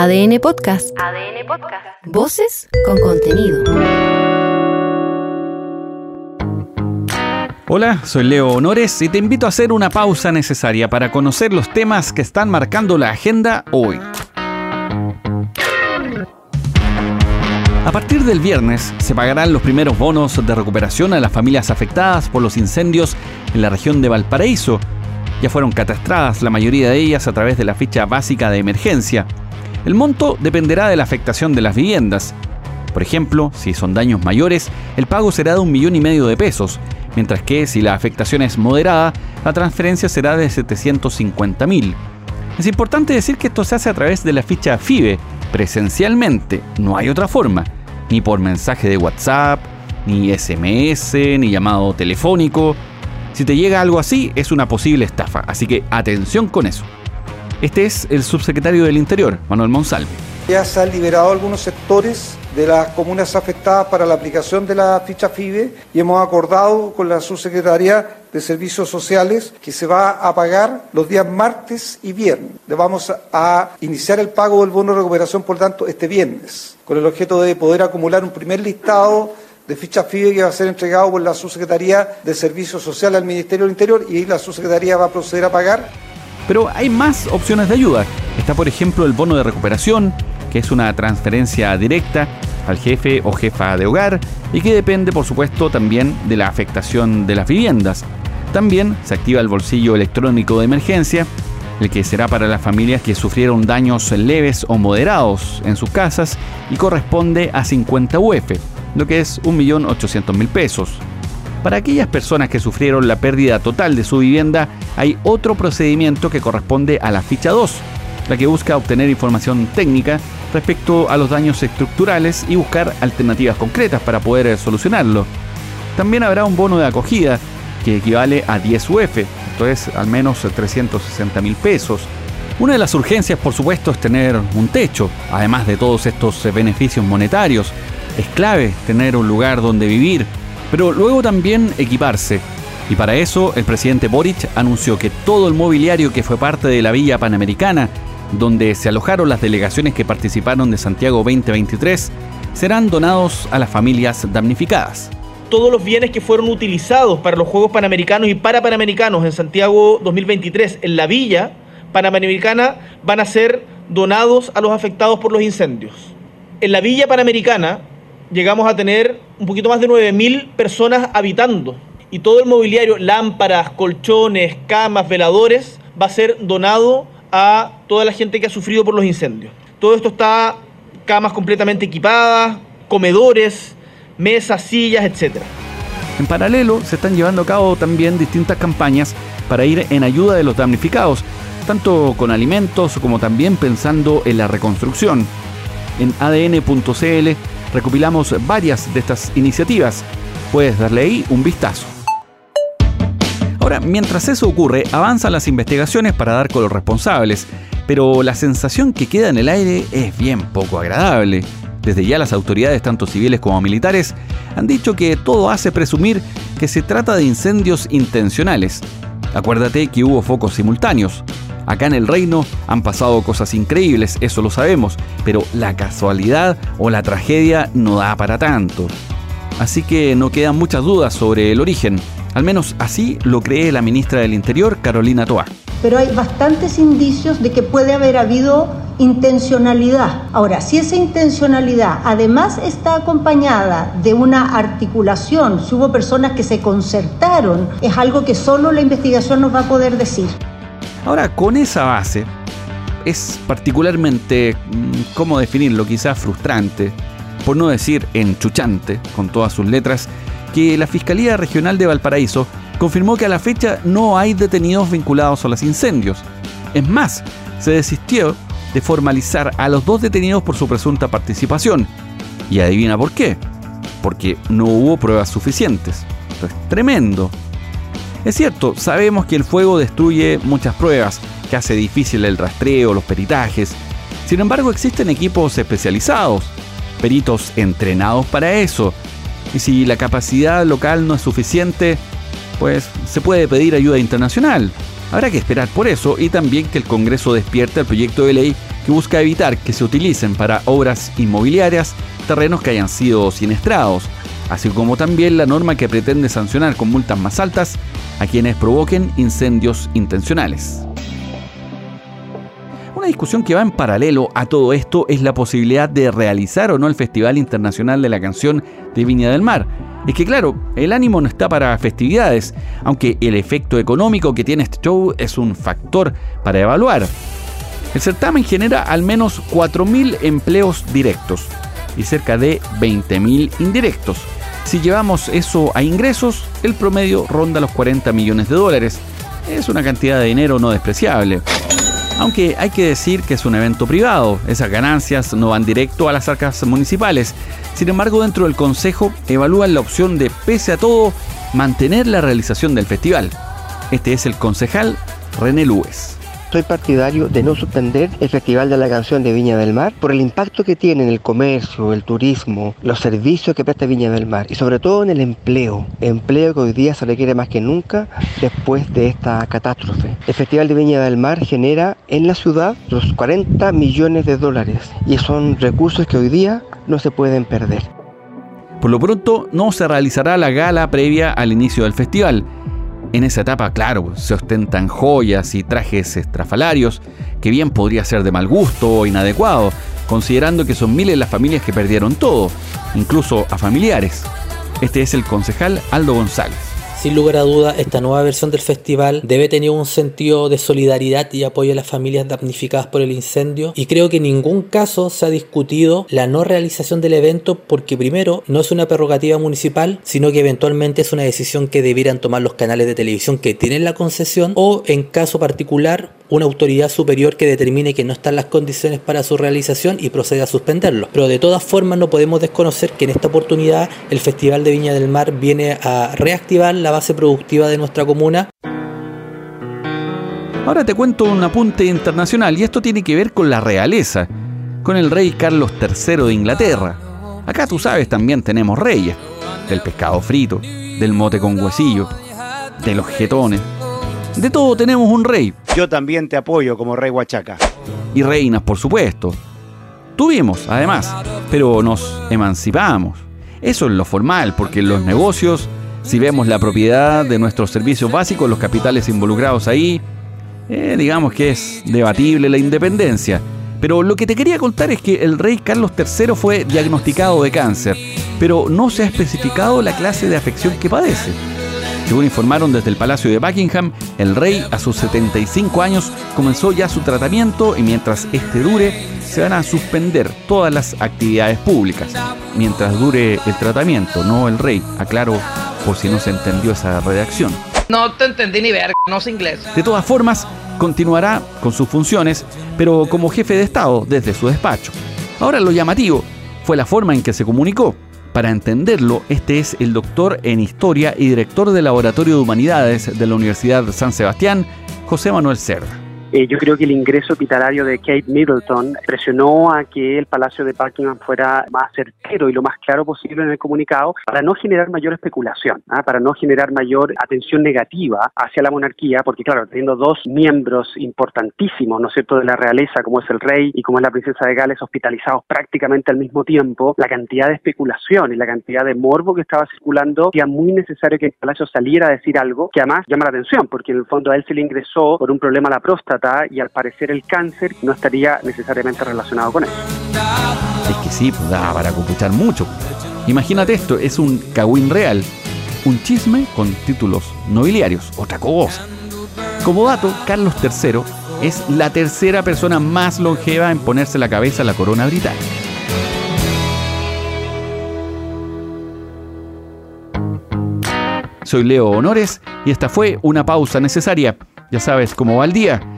ADN Podcast. ADN Podcast. Voces con contenido. Hola, soy Leo Honores y te invito a hacer una pausa necesaria para conocer los temas que están marcando la agenda hoy. A partir del viernes se pagarán los primeros bonos de recuperación a las familias afectadas por los incendios en la región de Valparaíso. Ya fueron catastradas la mayoría de ellas a través de la ficha básica de emergencia. El monto dependerá de la afectación de las viviendas. Por ejemplo, si son daños mayores, el pago será de un millón y medio de pesos, mientras que si la afectación es moderada, la transferencia será de 750 mil. Es importante decir que esto se hace a través de la ficha FIBE, presencialmente, no hay otra forma, ni por mensaje de WhatsApp, ni SMS, ni llamado telefónico. Si te llega algo así, es una posible estafa, así que atención con eso. Este es el subsecretario del Interior, Manuel Monsalve. Ya se han liberado algunos sectores de las comunas afectadas para la aplicación de la ficha FIBE y hemos acordado con la subsecretaría de Servicios Sociales que se va a pagar los días martes y viernes. Vamos a iniciar el pago del bono de recuperación, por tanto, este viernes, con el objeto de poder acumular un primer listado de fichas FIBE que va a ser entregado por la subsecretaría de Servicios Sociales al Ministerio del Interior y la subsecretaría va a proceder a pagar pero hay más opciones de ayuda. Está, por ejemplo, el bono de recuperación, que es una transferencia directa al jefe o jefa de hogar y que depende, por supuesto, también de la afectación de las viviendas. También se activa el bolsillo electrónico de emergencia, el que será para las familias que sufrieron daños leves o moderados en sus casas y corresponde a 50 UF, lo que es 1.800.000 pesos. Para aquellas personas que sufrieron la pérdida total de su vivienda, hay otro procedimiento que corresponde a la ficha 2, la que busca obtener información técnica respecto a los daños estructurales y buscar alternativas concretas para poder solucionarlo. También habrá un bono de acogida que equivale a 10 UF, esto es al menos 360 mil pesos. Una de las urgencias, por supuesto, es tener un techo, además de todos estos beneficios monetarios. Es clave tener un lugar donde vivir, pero luego también equiparse. Y para eso el presidente Boric anunció que todo el mobiliario que fue parte de la Villa Panamericana, donde se alojaron las delegaciones que participaron de Santiago 2023, serán donados a las familias damnificadas. Todos los bienes que fueron utilizados para los Juegos Panamericanos y para Panamericanos en Santiago 2023 en la Villa Panamericana van a ser donados a los afectados por los incendios. En la Villa Panamericana llegamos a tener un poquito más de 9.000 personas habitando y todo el mobiliario, lámparas, colchones, camas, veladores, va a ser donado a toda la gente que ha sufrido por los incendios. Todo esto está camas completamente equipadas, comedores, mesas, sillas, etc. En paralelo, se están llevando a cabo también distintas campañas para ir en ayuda de los damnificados, tanto con alimentos como también pensando en la reconstrucción. En adn.cl recopilamos varias de estas iniciativas. Puedes darle ahí un vistazo. Ahora, mientras eso ocurre, avanzan las investigaciones para dar con los responsables, pero la sensación que queda en el aire es bien poco agradable. Desde ya las autoridades, tanto civiles como militares, han dicho que todo hace presumir que se trata de incendios intencionales. Acuérdate que hubo focos simultáneos. Acá en el reino han pasado cosas increíbles, eso lo sabemos, pero la casualidad o la tragedia no da para tanto. Así que no quedan muchas dudas sobre el origen. Al menos así lo cree la ministra del Interior, Carolina Toa. Pero hay bastantes indicios de que puede haber habido intencionalidad. Ahora, si esa intencionalidad además está acompañada de una articulación, si hubo personas que se concertaron, es algo que solo la investigación nos va a poder decir. Ahora, con esa base, es particularmente, mm, ¿cómo definirlo? Quizás frustrante, por no decir enchuchante, con todas sus letras, que la Fiscalía Regional de Valparaíso confirmó que a la fecha no hay detenidos vinculados a los incendios. Es más, se desistió de formalizar a los dos detenidos por su presunta participación. Y adivina por qué. Porque no hubo pruebas suficientes. Esto es tremendo. Es cierto, sabemos que el fuego destruye muchas pruebas, que hace difícil el rastreo, los peritajes. Sin embargo, existen equipos especializados, peritos entrenados para eso. Y si la capacidad local no es suficiente, pues se puede pedir ayuda internacional. Habrá que esperar por eso y también que el Congreso despierte el proyecto de ley que busca evitar que se utilicen para obras inmobiliarias terrenos que hayan sido siniestrados, así como también la norma que pretende sancionar con multas más altas a quienes provoquen incendios intencionales. Una discusión que va en paralelo a todo esto es la posibilidad de realizar o no el Festival Internacional de la Canción de Viña del Mar. Es que claro, el ánimo no está para festividades, aunque el efecto económico que tiene este show es un factor para evaluar. El certamen genera al menos 4.000 empleos directos y cerca de 20.000 indirectos. Si llevamos eso a ingresos, el promedio ronda los 40 millones de dólares. Es una cantidad de dinero no despreciable. Aunque hay que decir que es un evento privado, esas ganancias no van directo a las arcas municipales. Sin embargo, dentro del Consejo evalúan la opción de, pese a todo, mantener la realización del festival. Este es el concejal René Lues. Soy partidario de no suspender el Festival de la Canción de Viña del Mar por el impacto que tiene en el comercio, el turismo, los servicios que presta Viña del Mar y sobre todo en el empleo. Empleo que hoy día se requiere más que nunca después de esta catástrofe. El Festival de Viña del Mar genera en la ciudad los 40 millones de dólares y son recursos que hoy día no se pueden perder. Por lo pronto no se realizará la gala previa al inicio del festival en esa etapa, claro, se ostentan joyas y trajes estrafalarios, que bien podría ser de mal gusto o inadecuado, considerando que son miles las familias que perdieron todo, incluso a familiares. Este es el concejal Aldo González. Sin lugar a duda, esta nueva versión del festival debe tener un sentido de solidaridad y apoyo a las familias damnificadas por el incendio y creo que en ningún caso se ha discutido la no realización del evento porque primero no es una prerrogativa municipal, sino que eventualmente es una decisión que debieran tomar los canales de televisión que tienen la concesión o en caso particular una autoridad superior que determine que no están las condiciones para su realización y proceda a suspenderlo. Pero de todas formas no podemos desconocer que en esta oportunidad el Festival de Viña del Mar viene a reactivar la base productiva de nuestra comuna. Ahora te cuento un apunte internacional y esto tiene que ver con la realeza, con el rey Carlos III de Inglaterra. Acá tú sabes también tenemos reyes, del pescado frito, del mote con huesillo, de los jetones, de todo tenemos un rey. Yo también te apoyo como rey Huachaca. Y reinas, por supuesto. Tuvimos, además, pero nos emancipamos. Eso es lo formal, porque en los negocios, si vemos la propiedad de nuestros servicios básicos, los capitales involucrados ahí, eh, digamos que es debatible la independencia. Pero lo que te quería contar es que el rey Carlos III fue diagnosticado de cáncer, pero no se ha especificado la clase de afección que padece. Según informaron desde el Palacio de Buckingham, el rey a sus 75 años comenzó ya su tratamiento y mientras este dure se van a suspender todas las actividades públicas. Mientras dure el tratamiento, no el rey, aclaro por si no se entendió esa redacción. No te entendí ni ver, no sé inglés. De todas formas, continuará con sus funciones, pero como jefe de Estado desde su despacho. Ahora lo llamativo fue la forma en que se comunicó. Para entenderlo, este es el doctor en historia y director del Laboratorio de Humanidades de la Universidad San Sebastián, José Manuel Cerda. Eh, yo creo que el ingreso hospitalario de Kate Middleton presionó a que el Palacio de Buckingham fuera más certero y lo más claro posible en el comunicado para no generar mayor especulación, ¿ah? para no generar mayor atención negativa hacia la monarquía, porque claro, teniendo dos miembros importantísimos, ¿no es cierto?, de la realeza, como es el rey y como es la princesa de Gales, hospitalizados prácticamente al mismo tiempo, la cantidad de especulación y la cantidad de morbo que estaba circulando era muy necesario que el Palacio saliera a decir algo que además llama la atención, porque en el fondo a él se le ingresó por un problema a la próstata y al parecer el cáncer no estaría necesariamente relacionado con eso. Es que sí, pues da para computar mucho. Imagínate esto, es un cagüín real, un chisme con títulos nobiliarios, otra cosa. Como dato, Carlos III es la tercera persona más longeva en ponerse la cabeza la corona británica. Soy Leo Honores y esta fue una pausa necesaria. Ya sabes cómo va el día.